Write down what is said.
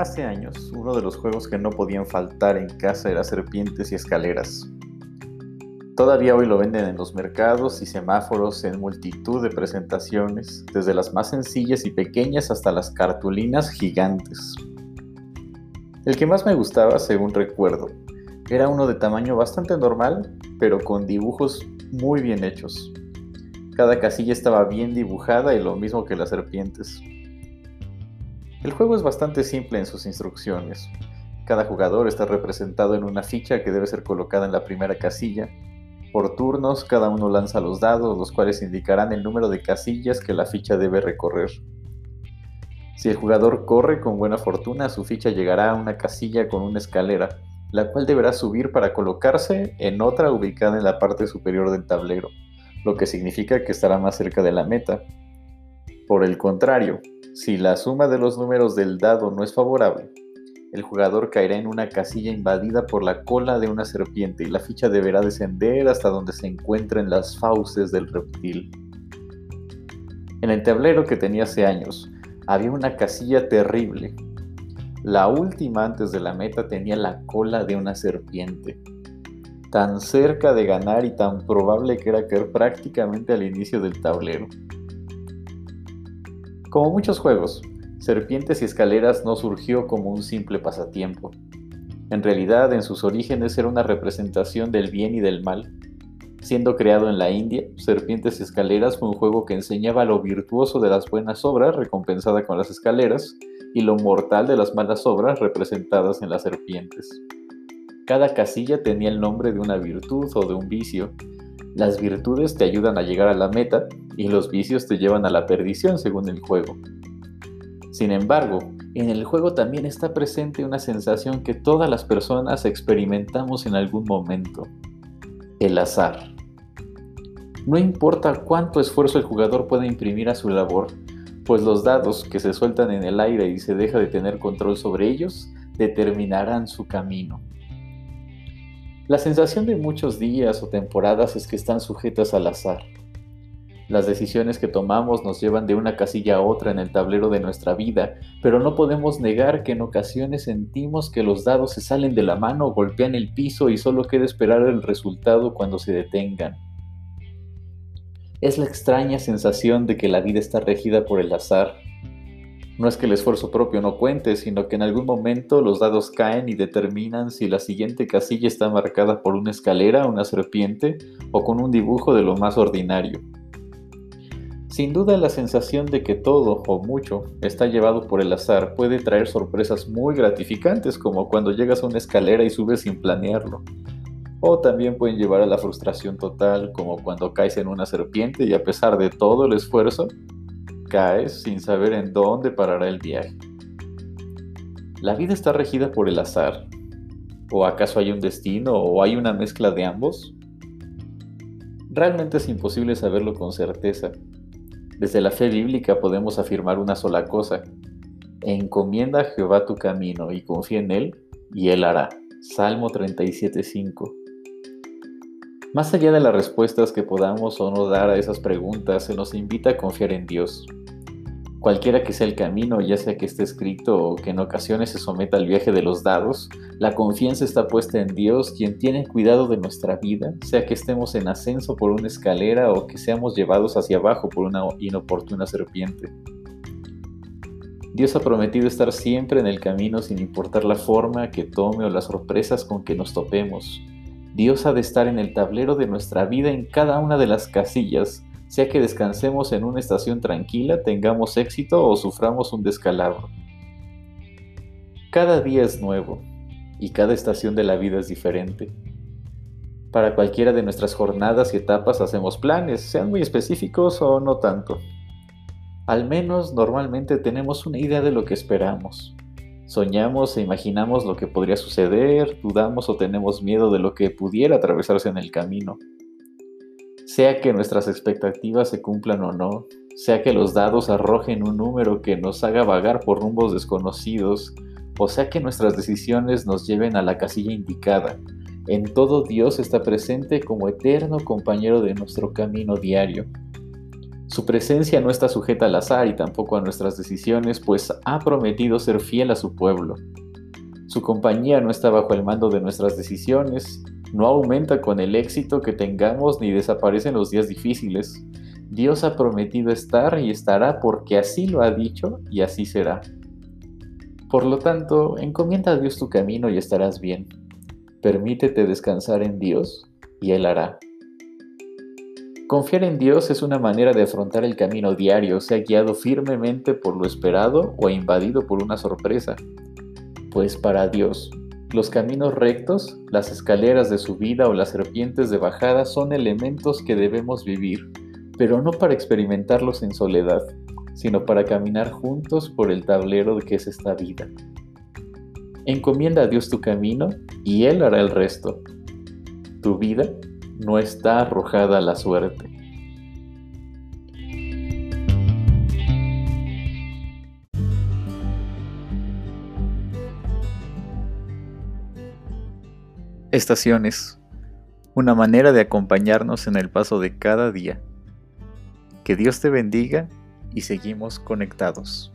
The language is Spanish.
Hace años, uno de los juegos que no podían faltar en casa era serpientes y escaleras. Todavía hoy lo venden en los mercados y semáforos en multitud de presentaciones, desde las más sencillas y pequeñas hasta las cartulinas gigantes. El que más me gustaba, según recuerdo, era uno de tamaño bastante normal, pero con dibujos muy bien hechos. Cada casilla estaba bien dibujada y lo mismo que las serpientes. El juego es bastante simple en sus instrucciones. Cada jugador está representado en una ficha que debe ser colocada en la primera casilla. Por turnos, cada uno lanza los dados, los cuales indicarán el número de casillas que la ficha debe recorrer. Si el jugador corre con buena fortuna, su ficha llegará a una casilla con una escalera, la cual deberá subir para colocarse en otra ubicada en la parte superior del tablero, lo que significa que estará más cerca de la meta. Por el contrario, si la suma de los números del dado no es favorable, el jugador caerá en una casilla invadida por la cola de una serpiente y la ficha deberá descender hasta donde se encuentren las fauces del reptil. En el tablero que tenía hace años, había una casilla terrible. La última antes de la meta tenía la cola de una serpiente. Tan cerca de ganar y tan probable que era caer prácticamente al inicio del tablero. Como muchos juegos, Serpientes y Escaleras no surgió como un simple pasatiempo. En realidad, en sus orígenes era una representación del bien y del mal. Siendo creado en la India, Serpientes y Escaleras fue un juego que enseñaba lo virtuoso de las buenas obras, recompensada con las escaleras, y lo mortal de las malas obras, representadas en las serpientes. Cada casilla tenía el nombre de una virtud o de un vicio, las virtudes te ayudan a llegar a la meta y los vicios te llevan a la perdición según el juego. Sin embargo, en el juego también está presente una sensación que todas las personas experimentamos en algún momento, el azar. No importa cuánto esfuerzo el jugador pueda imprimir a su labor, pues los dados que se sueltan en el aire y se deja de tener control sobre ellos determinarán su camino. La sensación de muchos días o temporadas es que están sujetas al azar. Las decisiones que tomamos nos llevan de una casilla a otra en el tablero de nuestra vida, pero no podemos negar que en ocasiones sentimos que los dados se salen de la mano, golpean el piso y solo queda esperar el resultado cuando se detengan. Es la extraña sensación de que la vida está regida por el azar, no es que el esfuerzo propio no cuente, sino que en algún momento los dados caen y determinan si la siguiente casilla está marcada por una escalera, una serpiente o con un dibujo de lo más ordinario. Sin duda la sensación de que todo o mucho está llevado por el azar puede traer sorpresas muy gratificantes como cuando llegas a una escalera y subes sin planearlo. O también pueden llevar a la frustración total como cuando caes en una serpiente y a pesar de todo el esfuerzo, caes sin saber en dónde parará el viaje. ¿La vida está regida por el azar? ¿O acaso hay un destino o hay una mezcla de ambos? Realmente es imposible saberlo con certeza. Desde la fe bíblica podemos afirmar una sola cosa. Encomienda a Jehová tu camino y confía en Él, y Él hará. Salmo 37.5. Más allá de las respuestas que podamos o no dar a esas preguntas, se nos invita a confiar en Dios. Cualquiera que sea el camino, ya sea que esté escrito o que en ocasiones se someta al viaje de los dados, la confianza está puesta en Dios, quien tiene cuidado de nuestra vida, sea que estemos en ascenso por una escalera o que seamos llevados hacia abajo por una inoportuna serpiente. Dios ha prometido estar siempre en el camino sin importar la forma que tome o las sorpresas con que nos topemos. Dios ha de estar en el tablero de nuestra vida en cada una de las casillas, sea que descansemos en una estación tranquila, tengamos éxito o suframos un descalabro. Cada día es nuevo y cada estación de la vida es diferente. Para cualquiera de nuestras jornadas y etapas hacemos planes, sean muy específicos o no tanto. Al menos normalmente tenemos una idea de lo que esperamos. Soñamos e imaginamos lo que podría suceder, dudamos o tenemos miedo de lo que pudiera atravesarse en el camino sea que nuestras expectativas se cumplan o no, sea que los dados arrojen un número que nos haga vagar por rumbos desconocidos, o sea que nuestras decisiones nos lleven a la casilla indicada. En todo Dios está presente como eterno compañero de nuestro camino diario. Su presencia no está sujeta al azar y tampoco a nuestras decisiones, pues ha prometido ser fiel a su pueblo. Su compañía no está bajo el mando de nuestras decisiones, no aumenta con el éxito que tengamos ni desaparecen los días difíciles. Dios ha prometido estar y estará porque así lo ha dicho y así será. Por lo tanto, encomienda a Dios tu camino y estarás bien. Permítete descansar en Dios y Él hará. Confiar en Dios es una manera de afrontar el camino diario, sea guiado firmemente por lo esperado o invadido por una sorpresa. Pues para Dios, los caminos rectos, las escaleras de subida o las serpientes de bajada son elementos que debemos vivir, pero no para experimentarlos en soledad, sino para caminar juntos por el tablero que es esta vida. Encomienda a Dios tu camino y Él hará el resto. Tu vida no está arrojada a la suerte. Estaciones. Una manera de acompañarnos en el paso de cada día. Que Dios te bendiga y seguimos conectados.